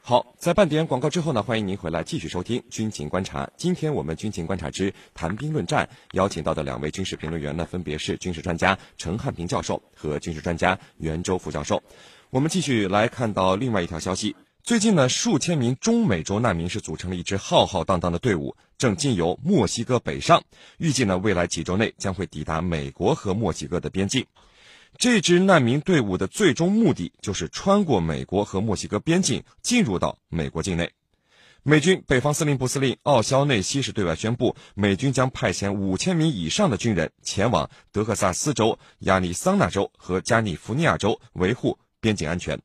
好，在半点广告之后呢，欢迎您回来继续收听军情观察。今天我们军情观察之谈兵论战邀请到的两位军事评论员呢，分别是军事专家陈汉平教授和军事专家袁周副教授。我们继续来看到另外一条消息。最近呢，数千名中美洲难民是组成了一支浩浩荡荡的队伍，正经由墨西哥北上，预计呢，未来几周内将会抵达美国和墨西哥的边境。这支难民队伍的最终目的就是穿过美国和墨西哥边境，进入到美国境内。美军北方司令部司令奥肖内西是对外宣布，美军将派遣五千名以上的军人前往德克萨斯州、亚利桑那州和加利福尼亚州维护边境安全。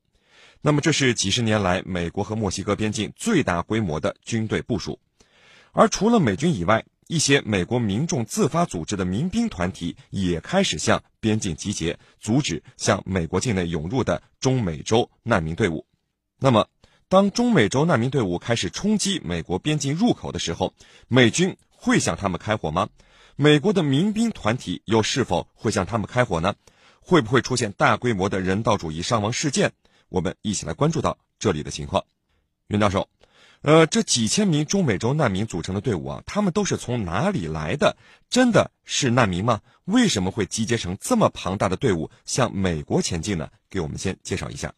那么，这是几十年来美国和墨西哥边境最大规模的军队部署。而除了美军以外，一些美国民众自发组织的民兵团体也开始向边境集结，阻止向美国境内涌入的中美洲难民队伍。那么，当中美洲难民队伍开始冲击美国边境入口的时候，美军会向他们开火吗？美国的民兵团体又是否会向他们开火呢？会不会出现大规模的人道主义伤亡事件？我们一起来关注到这里的情况。袁教授。呃，这几千名中美洲难民组成的队伍啊，他们都是从哪里来的？真的是难民吗？为什么会集结成这么庞大的队伍向美国前进呢？给我们先介绍一下。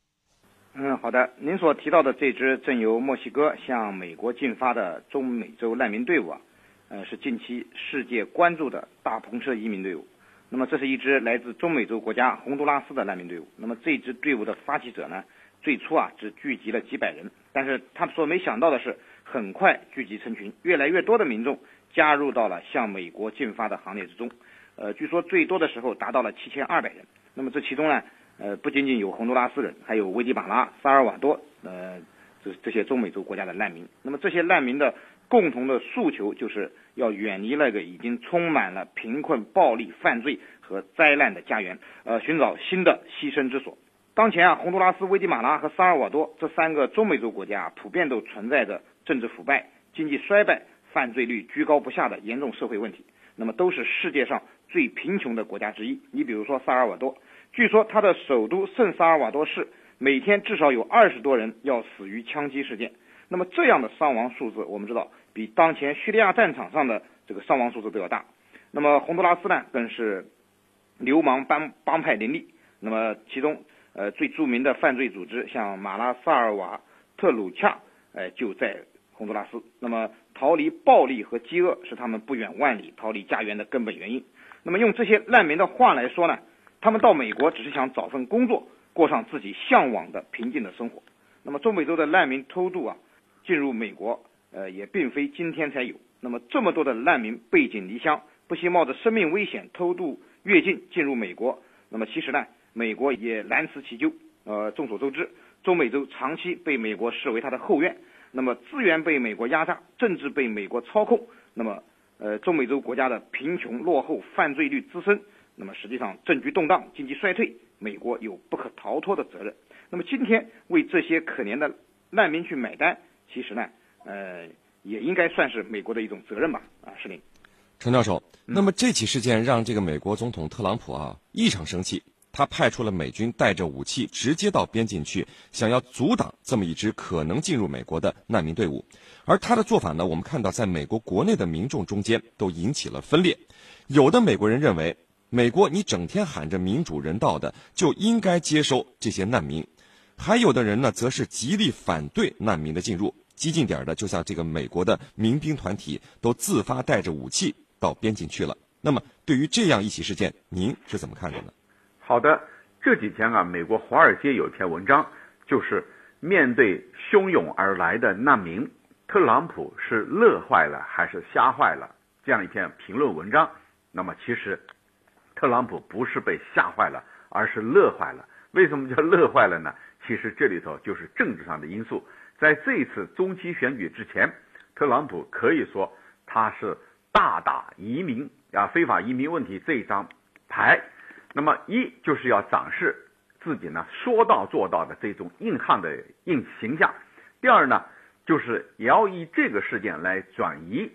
嗯，好的。您所提到的这支正由墨西哥向美国进发的中美洲难民队伍啊，呃，是近期世界关注的大篷车移民队伍。那么，这是一支来自中美洲国家洪都拉斯的难民队伍。那么，这支队伍的发起者呢？最初啊，只聚集了几百人，但是他们所没想到的是，很快聚集成群，越来越多的民众加入到了向美国进发的行列之中。呃，据说最多的时候达到了七千二百人。那么这其中呢，呃，不仅仅有洪都拉斯人，还有危地马拉、萨尔瓦多，呃，这这些中美洲国家的难民。那么这些难民的共同的诉求，就是要远离那个已经充满了贫困、暴力、犯罪和灾难的家园，呃，寻找新的栖身之所。当前啊，洪都拉斯、危地马拉和萨尔瓦多这三个中美洲国家普遍都存在着政治腐败、经济衰败、犯罪率居高不下的严重社会问题。那么都是世界上最贫穷的国家之一。你比如说萨尔瓦多，据说它的首都圣萨尔瓦多市每天至少有二十多人要死于枪击事件。那么这样的伤亡数字，我们知道比当前叙利亚战场上的这个伤亡数字都要大。那么洪都拉斯呢，更是流氓帮帮派林立。那么其中。呃，最著名的犯罪组织像马拉萨尔瓦特鲁恰，哎，就在洪都拉斯。那么，逃离暴力和饥饿是他们不远万里逃离家园的根本原因。那么，用这些难民的话来说呢，他们到美国只是想找份工作，过上自己向往的平静的生活。那么，中美洲的难民偷渡啊，进入美国，呃，也并非今天才有。那么，这么多的难民背井离乡，不惜冒着生命危险偷渡越境进入美国。那么，其实呢？美国也难辞其咎。呃，众所周知，中美洲长期被美国视为它的后院，那么资源被美国压榨，政治被美国操控，那么，呃，中美洲国家的贫穷落后、犯罪率滋生，那么实际上政局动荡、经济衰退，美国有不可逃脱的责任。那么今天为这些可怜的难民去买单，其实呢，呃，也应该算是美国的一种责任吧？啊，是您。程教授，那么这起事件让这个美国总统特朗普啊异常生气。他派出了美军带着武器直接到边境去，想要阻挡这么一支可能进入美国的难民队伍。而他的做法呢，我们看到在美国国内的民众中间都引起了分裂。有的美国人认为，美国你整天喊着民主人道的，就应该接收这些难民；还有的人呢，则是极力反对难民的进入。激进点的，就像这个美国的民兵团体，都自发带着武器到边境去了。那么，对于这样一起事件，您是怎么看的呢？好的，这几天啊，美国华尔街有一篇文章，就是面对汹涌而来的难民，特朗普是乐坏了还是吓坏了？这样一篇评论文章。那么其实，特朗普不是被吓坏了，而是乐坏了。为什么叫乐坏了呢？其实这里头就是政治上的因素。在这一次中期选举之前，特朗普可以说他是大打移民啊非法移民问题这一张牌。那么一就是要展示自己呢说到做到的这种硬汉的硬形象，第二呢就是也要以这个事件来转移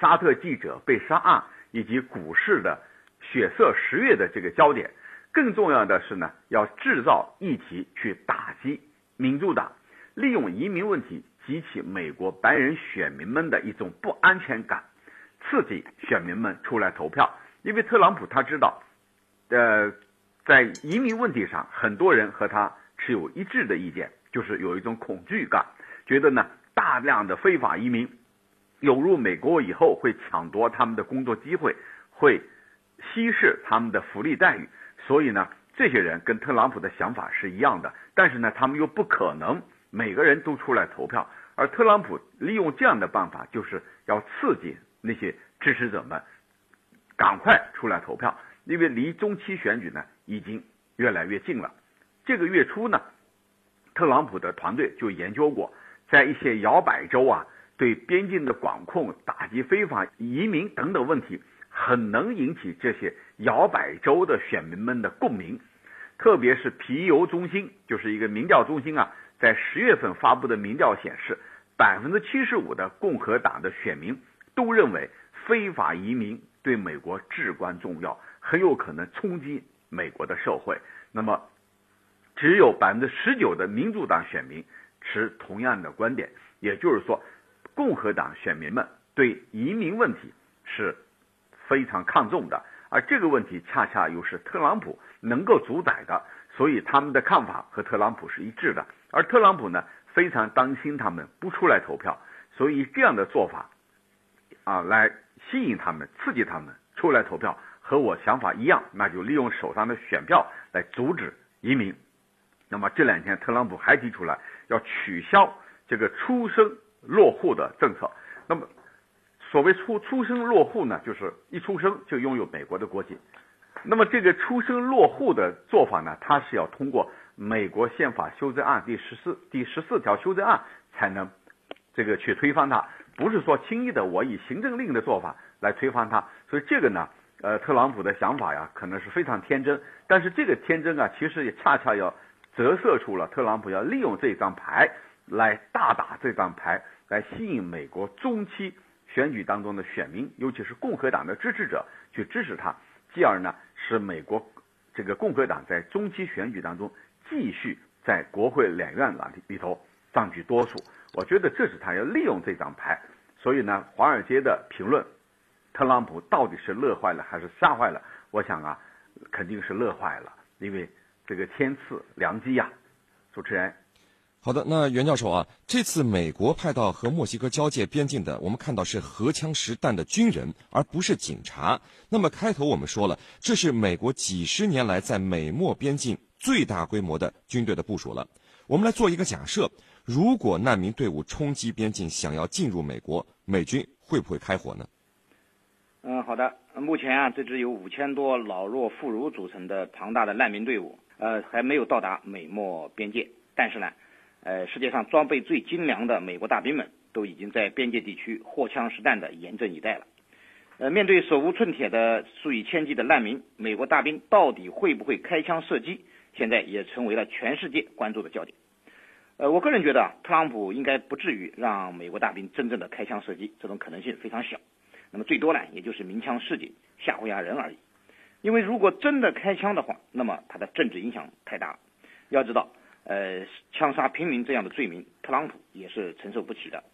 沙特记者被杀案以及股市的血色十月的这个焦点，更重要的是呢，要制造议题去打击民主党，利用移民问题激起美国白人选民们的一种不安全感，刺激选民们出来投票。因为特朗普他知道，呃，在移民问题上，很多人和他持有一致的意见，就是有一种恐惧感，觉得呢，大量的非法移民涌入美国以后会抢夺他们的工作机会，会稀释他们的福利待遇。所以呢，这些人跟特朗普的想法是一样的，但是呢，他们又不可能每个人都出来投票。而特朗普利用这样的办法，就是要刺激那些支持者们赶快出来投票，因为离中期选举呢已经越来越近了。这个月初呢，特朗普的团队就研究过，在一些摇摆州啊，对边境的管控、打击非法移民等等问题。很能引起这些摇摆州的选民们的共鸣，特别是皮尤中心，就是一个民调中心啊，在十月份发布的民调显示，百分之七十五的共和党的选民都认为非法移民对美国至关重要，很有可能冲击美国的社会。那么，只有百分之十九的民主党选民持同样的观点，也就是说，共和党选民们对移民问题是。非常看重的，而这个问题恰恰又是特朗普能够主宰的，所以他们的看法和特朗普是一致的。而特朗普呢，非常担心他们不出来投票，所以这样的做法，啊，来吸引他们、刺激他们出来投票，和我想法一样，那就利用手上的选票来阻止移民。那么这两天，特朗普还提出来要取消这个出生落户的政策。那么。所谓出出生落户呢，就是一出生就拥有美国的国籍。那么这个出生落户的做法呢，它是要通过美国宪法修正案第十四第十四条修正案才能这个去推翻它，不是说轻易的我以行政令的做法来推翻它。所以这个呢，呃，特朗普的想法呀，可能是非常天真。但是这个天真啊，其实也恰恰要折射出了特朗普要利用这张牌来大打这张牌，来吸引美国中期。选举当中的选民，尤其是共和党的支持者，去支持他，继而呢，使美国这个共和党在中期选举当中继续在国会两院里里头占据多数。我觉得这是他要利用这张牌。所以呢，华尔街的评论，特朗普到底是乐坏了还是吓坏了？我想啊，肯定是乐坏了，因为这个天赐良机呀。主持人。好的，那袁教授啊，这次美国派到和墨西哥交界边境的，我们看到是荷枪实弹的军人，而不是警察。那么开头我们说了，这是美国几十年来在美墨边境最大规模的军队的部署了。我们来做一个假设：如果难民队伍冲击边境，想要进入美国，美军会不会开火呢？嗯，好的。目前啊，这支由五千多老弱妇孺组成的庞大的难民队伍，呃，还没有到达美墨边界，但是呢。呃，世界上装备最精良的美国大兵们都已经在边界地区荷枪实弹的严阵以待了。呃，面对手无寸铁的数以千计的难民，美国大兵到底会不会开枪射击，现在也成为了全世界关注的焦点。呃，我个人觉得啊，特朗普应该不至于让美国大兵真正的开枪射击，这种可能性非常小。那么最多呢，也就是鸣枪示警、吓唬吓人而已。因为如果真的开枪的话，那么他的政治影响太大。要知道。呃，枪杀平民这样的罪名，特朗普也是承受不起的。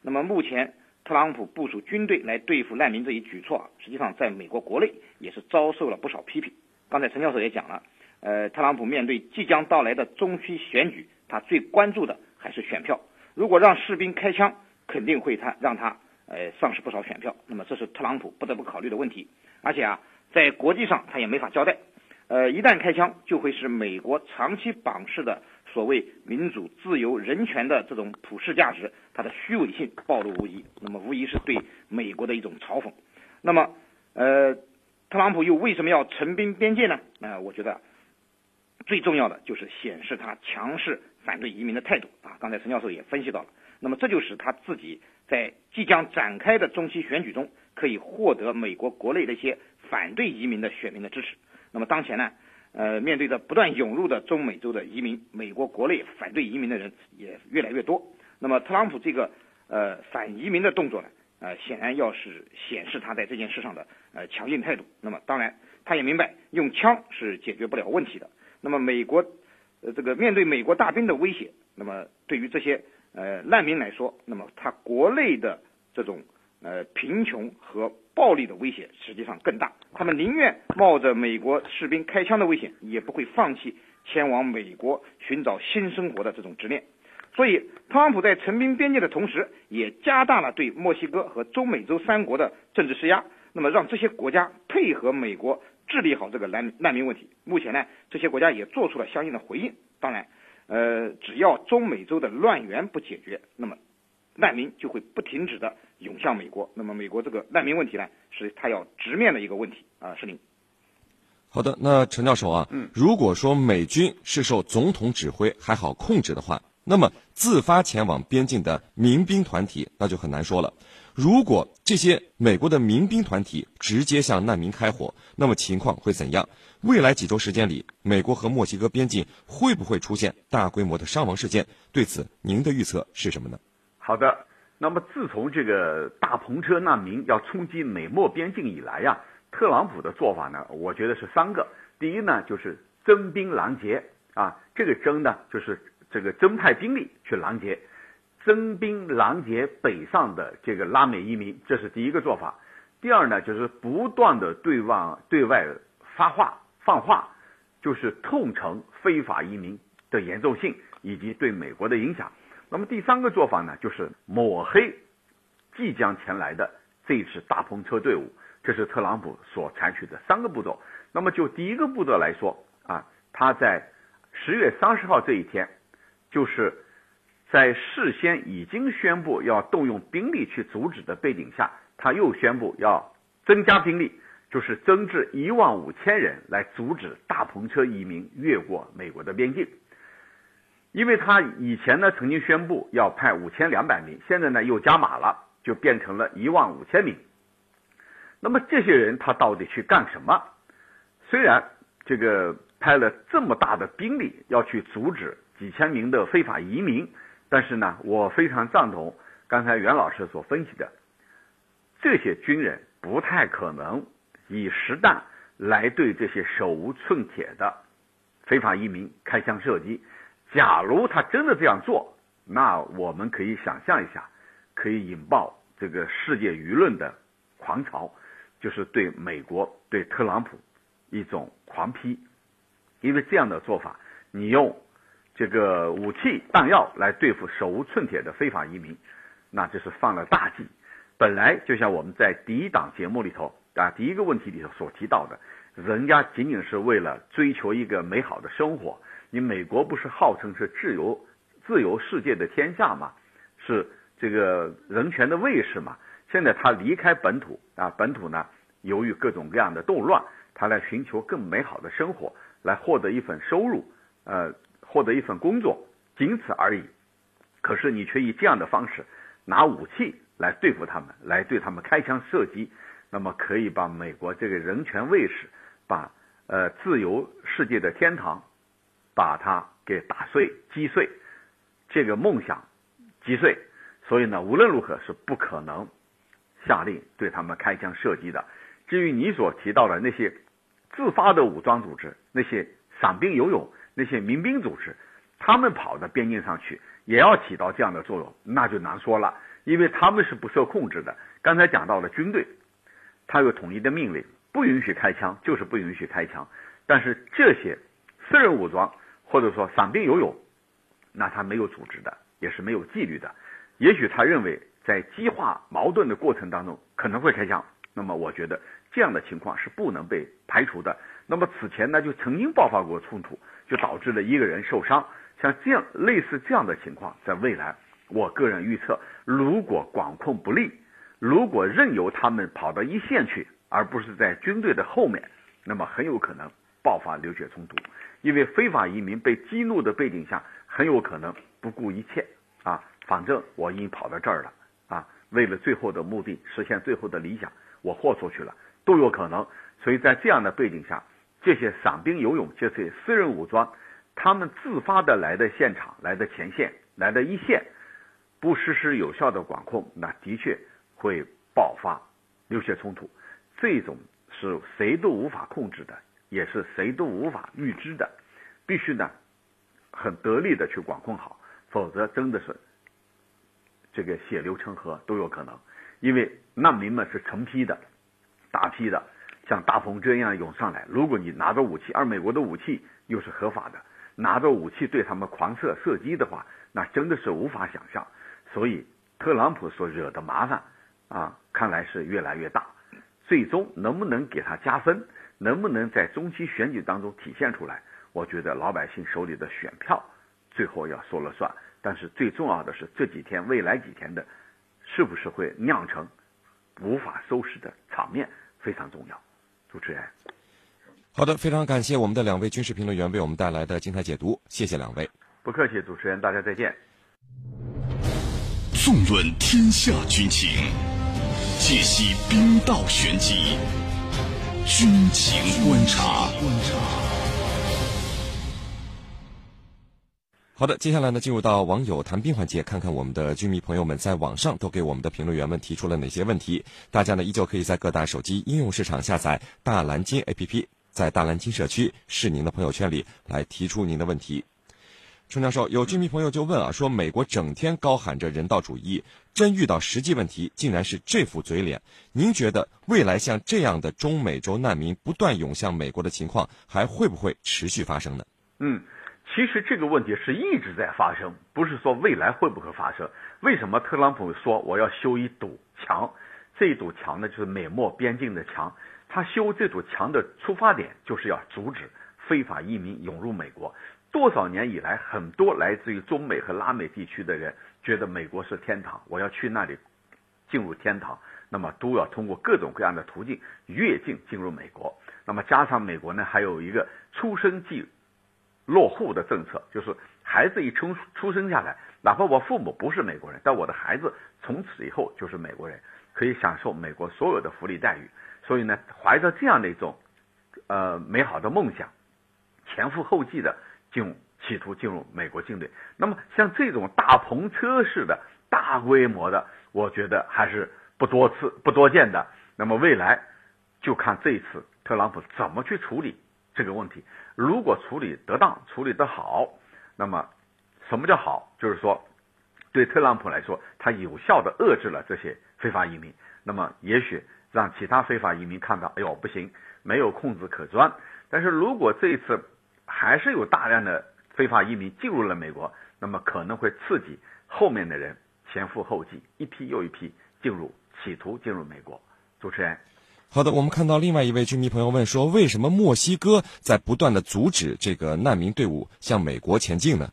那么目前，特朗普部署军队来对付难民这一举措啊，实际上在美国国内也是遭受了不少批评。刚才陈教授也讲了，呃，特朗普面对即将到来的中期选举，他最关注的还是选票。如果让士兵开枪，肯定会他让他呃丧失不少选票。那么这是特朗普不得不考虑的问题。而且啊，在国际上他也没法交代。呃，一旦开枪，就会使美国长期榜示的。所谓民主、自由、人权的这种普世价值，它的虚伪性暴露无遗，那么无疑是对美国的一种嘲讽。那么，呃，特朗普又为什么要陈兵边界呢？呃，我觉得最重要的就是显示他强势反对移民的态度啊。刚才陈教授也分析到了，那么这就使他自己在即将展开的中期选举中可以获得美国国内的一些反对移民的选民的支持。那么当前呢？呃，面对着不断涌入的中美洲的移民，美国国内反对移民的人也越来越多。那么，特朗普这个呃反移民的动作呢，呃，显然要是显示他在这件事上的呃强硬态度。那么，当然，他也明白用枪是解决不了问题的。那么美国，呃，这个面对美国大兵的威胁，那么对于这些呃难民来说，那么他国内的这种呃贫穷和暴力的威胁实际上更大。他们宁愿冒着美国士兵开枪的危险，也不会放弃前往美国寻找新生活的这种执念。所以，特朗普在陈兵边界的同时，也加大了对墨西哥和中美洲三国的政治施压，那么让这些国家配合美国治理好这个难难民问题。目前呢，这些国家也做出了相应的回应。当然，呃，只要中美洲的乱源不解决，那么难民就会不停止的涌向美国。那么，美国这个难民问题呢，是他要直面的一个问题啊，是您。好的，那陈教授啊，嗯，如果说美军是受总统指挥还好控制的话。那么，自发前往边境的民兵团体，那就很难说了。如果这些美国的民兵团体直接向难民开火，那么情况会怎样？未来几周时间里，美国和墨西哥边境会不会出现大规模的伤亡事件？对此，您的预测是什么呢？好的，那么自从这个大篷车难民要冲击美墨边境以来呀，特朗普的做法呢，我觉得是三个。第一呢，就是征兵拦截啊，这个征呢，就是。这个增派兵力去拦截，征兵拦截北上的这个拉美移民，这是第一个做法。第二呢，就是不断的对外对外发话放话，就是痛陈非法移民的严重性以及对美国的影响。那么第三个做法呢，就是抹黑即将前来的这次大篷车队伍。这是特朗普所采取的三个步骤。那么就第一个步骤来说啊，他在十月三十号这一天。就是在事先已经宣布要动用兵力去阻止的背景下，他又宣布要增加兵力，就是增至一万五千人来阻止大篷车移民越过美国的边境。因为他以前呢曾经宣布要派五千两百名，现在呢又加码了，就变成了一万五千名。那么这些人他到底去干什么？虽然这个派了这么大的兵力要去阻止。几千名的非法移民，但是呢，我非常赞同刚才袁老师所分析的，这些军人不太可能以实弹来对这些手无寸铁的非法移民开枪射击。假如他真的这样做，那我们可以想象一下，可以引爆这个世界舆论的狂潮，就是对美国、对特朗普一种狂批，因为这样的做法，你用。这个武器弹药来对付手无寸铁的非法移民，那这是犯了大忌。本来就像我们在第一档节目里头啊，第一个问题里头所提到的，人家仅仅是为了追求一个美好的生活。你美国不是号称是自由自由世界的天下吗？是这个人权的卫士嘛？现在他离开本土啊，本土呢，由于各种各样的动乱，他来寻求更美好的生活，来获得一份收入，呃。获得一份工作，仅此而已。可是你却以这样的方式拿武器来对付他们，来对他们开枪射击，那么可以把美国这个人权卫士，把呃自由世界的天堂，把它给打碎、击碎，这个梦想击碎。所以呢，无论如何是不可能下令对他们开枪射击的。至于你所提到的那些自发的武装组织，那些散兵游勇。那些民兵组织，他们跑到边境上去，也要起到这样的作用，那就难说了，因为他们是不受控制的。刚才讲到了军队，他有统一的命令，不允许开枪，就是不允许开枪。但是这些私人武装或者说散兵游勇，那他没有组织的，也是没有纪律的。也许他认为在激化矛盾的过程当中可能会开枪，那么我觉得这样的情况是不能被排除的。那么此前呢，就曾经爆发过冲突。就导致了一个人受伤，像这样类似这样的情况，在未来，我个人预测，如果管控不力，如果任由他们跑到一线去，而不是在军队的后面，那么很有可能爆发流血冲突。因为非法移民被激怒的背景下，很有可能不顾一切啊，反正我已经跑到这儿了啊，为了最后的目的，实现最后的理想，我豁出去了，都有可能。所以在这样的背景下。这些散兵游勇，这些私人武装，他们自发的来的现场，来的前线，来的一线，不实施有效的管控，那的确会爆发流血冲突。这种是谁都无法控制的，也是谁都无法预知的，必须呢很得力的去管控好，否则真的是这个血流成河都有可能。因为难民们是成批的、大批的，像大风这样涌上来。如果你拿着武器，而美国的武器又是合法的，拿着武器对他们狂射射击的话，那真的是无法想象。所以特朗普所惹的麻烦啊，看来是越来越大。最终能不能给他加分，能不能在中期选举当中体现出来？我觉得老百姓手里的选票最后要说了算。但是最重要的是这几天、未来几天的。是不是会酿成无法收拾的场面，非常重要。主持人，好的，非常感谢我们的两位军事评论员为我们带来的精彩解读，谢谢两位。不客气，主持人，大家再见。纵论天下军情，解析兵道玄机，军情观察。好的，接下来呢，进入到网友谈兵环节，看看我们的军迷朋友们在网上都给我们的评论员们提出了哪些问题。大家呢，依旧可以在各大手机应用市场下载大蓝鲸 APP，在大蓝鲸社区是您的朋友圈里来提出您的问题。陈教授，有军迷朋友就问啊，说美国整天高喊着人道主义，真遇到实际问题，竟然是这副嘴脸。您觉得未来像这样的中美洲难民不断涌向美国的情况，还会不会持续发生呢？嗯。其实这个问题是一直在发生，不是说未来会不会发生。为什么特朗普说我要修一堵墙？这一堵墙呢，就是美墨边境的墙。他修这堵墙的出发点就是要阻止非法移民涌入美国。多少年以来，很多来自于中美和拉美地区的人觉得美国是天堂，我要去那里进入天堂，那么都要通过各种各样的途径越境进入美国。那么加上美国呢，还有一个出生即落户的政策就是孩子一出出生下来，哪怕我父母不是美国人，但我的孩子从此以后就是美国人，可以享受美国所有的福利待遇。所以呢，怀着这样的一种呃美好的梦想，前赴后继的进入企图进入美国境内。那么像这种大篷车式的大规模的，我觉得还是不多次不多见的。那么未来就看这一次特朗普怎么去处理这个问题。如果处理得当、处理得好，那么什么叫好？就是说，对特朗普来说，他有效的遏制了这些非法移民。那么，也许让其他非法移民看到，哎呦，不行，没有空子可钻。但是如果这一次还是有大量的非法移民进入了美国，那么可能会刺激后面的人前赴后继，一批又一批进入，企图进入美国。主持人。好的，我们看到另外一位军迷朋友问说，为什么墨西哥在不断的阻止这个难民队伍向美国前进呢？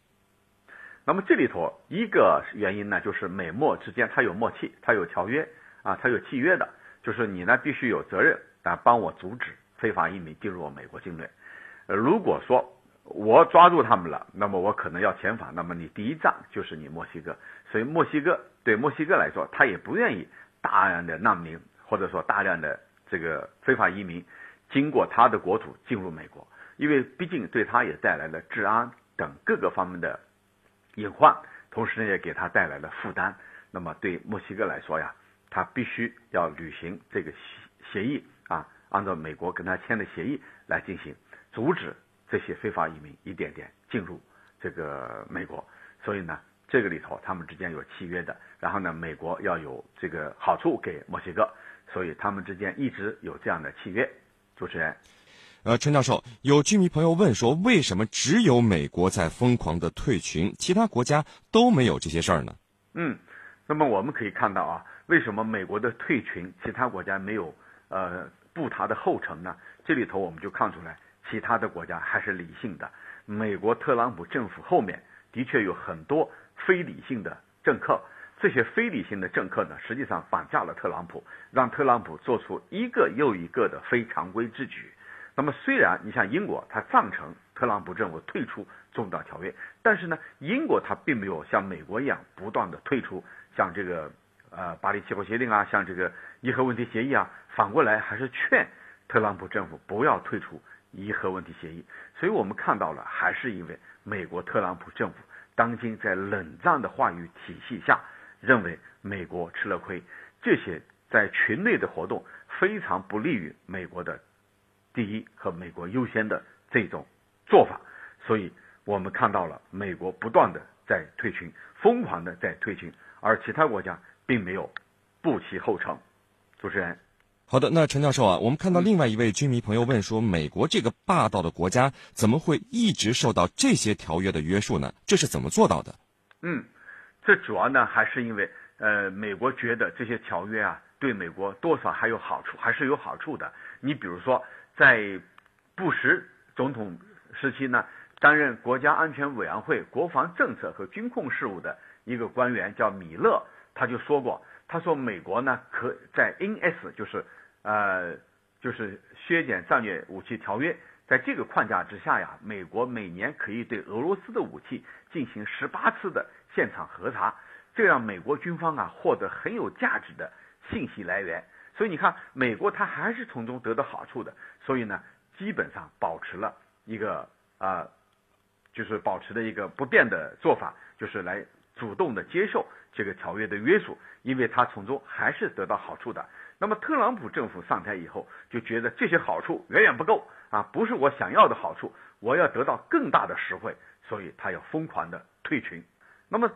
那么这里头一个原因呢，就是美墨之间它有默契，它有条约啊，它有契约的，就是你呢必须有责任啊帮我阻止非法移民进入美国境内。呃，如果说我抓住他们了，那么我可能要遣返，那么你第一站就是你墨西哥，所以墨西哥对墨西哥来说，他也不愿意大量的难民或者说大量的。这个非法移民经过他的国土进入美国，因为毕竟对他也带来了治安等各个方面的隐患，同时呢也给他带来了负担。那么对墨西哥来说呀，他必须要履行这个协协议啊，按照美国跟他签的协议来进行，阻止这些非法移民一点点进入这个美国。所以呢，这个里头他们之间有契约的，然后呢，美国要有这个好处给墨西哥。所以他们之间一直有这样的契约。主持人，呃，陈教授，有居民朋友问说，为什么只有美国在疯狂的退群，其他国家都没有这些事儿呢？嗯，那么我们可以看到啊，为什么美国的退群，其他国家没有呃步他的后尘呢？这里头我们就看出来，其他的国家还是理性的。美国特朗普政府后面的确有很多非理性的政客。这些非理性的政客呢，实际上绑架了特朗普，让特朗普做出一个又一个的非常规之举。那么，虽然你像英国，他赞成特朗普政府退出中导条约，但是呢，英国他并没有像美国一样不断的退出，像这个呃巴黎气候协定啊，像这个伊核问题协议啊，反过来还是劝特朗普政府不要退出伊核问题协议。所以我们看到了，还是因为美国特朗普政府当今在冷战的话语体系下。认为美国吃了亏，这些在群内的活动非常不利于美国的第一和美国优先的这种做法。所以我们看到了美国不断的在退群，疯狂的在退群，而其他国家并没有步其后尘。主持人。好的，那陈教授啊，我们看到另外一位军迷朋友问说，美国这个霸道的国家怎么会一直受到这些条约的约束呢？这是怎么做到的？嗯，这主要呢还是因为呃，美国觉得这些条约啊对美国多少还有好处，还是有好处的。你比如说，在布什总统时期呢，担任国家安全委员会国防政策和军控事务的一个官员叫米勒，他就说过。他说：“美国呢，可在 NS，就是呃，就是削减战略武器条约，在这个框架之下呀，美国每年可以对俄罗斯的武器进行十八次的现场核查，这让美国军方啊获得很有价值的信息来源。所以你看，美国它还是从中得到好处的。所以呢，基本上保持了一个啊，就是保持的一个不变的做法，就是来主动的接受。”这个条约的约束，因为他从中还是得到好处的。那么特朗普政府上台以后，就觉得这些好处远远不够啊，不是我想要的好处，我要得到更大的实惠，所以他要疯狂的退群。那么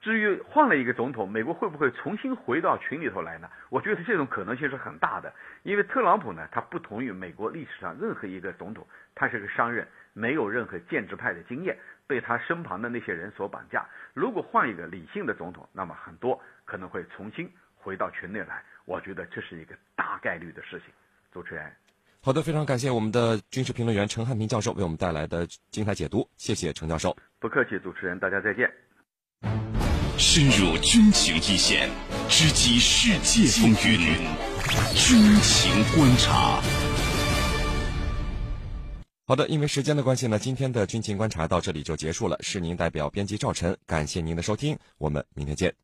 至于换了一个总统，美国会不会重新回到群里头来呢？我觉得这种可能性是很大的，因为特朗普呢，他不同于美国历史上任何一个总统，他是个商人，没有任何建制派的经验。被他身旁的那些人所绑架。如果换一个理性的总统，那么很多可能会重新回到群内来。我觉得这是一个大概率的事情。主持人，好的，非常感谢我们的军事评论员陈汉平教授为我们带来的精彩解读。谢谢陈教授。不客气，主持人，大家再见。深入军情一线，直击世界风云，军情观察。好的，因为时间的关系呢，今天的军情观察到这里就结束了。是您代表编辑赵晨，感谢您的收听，我们明天见。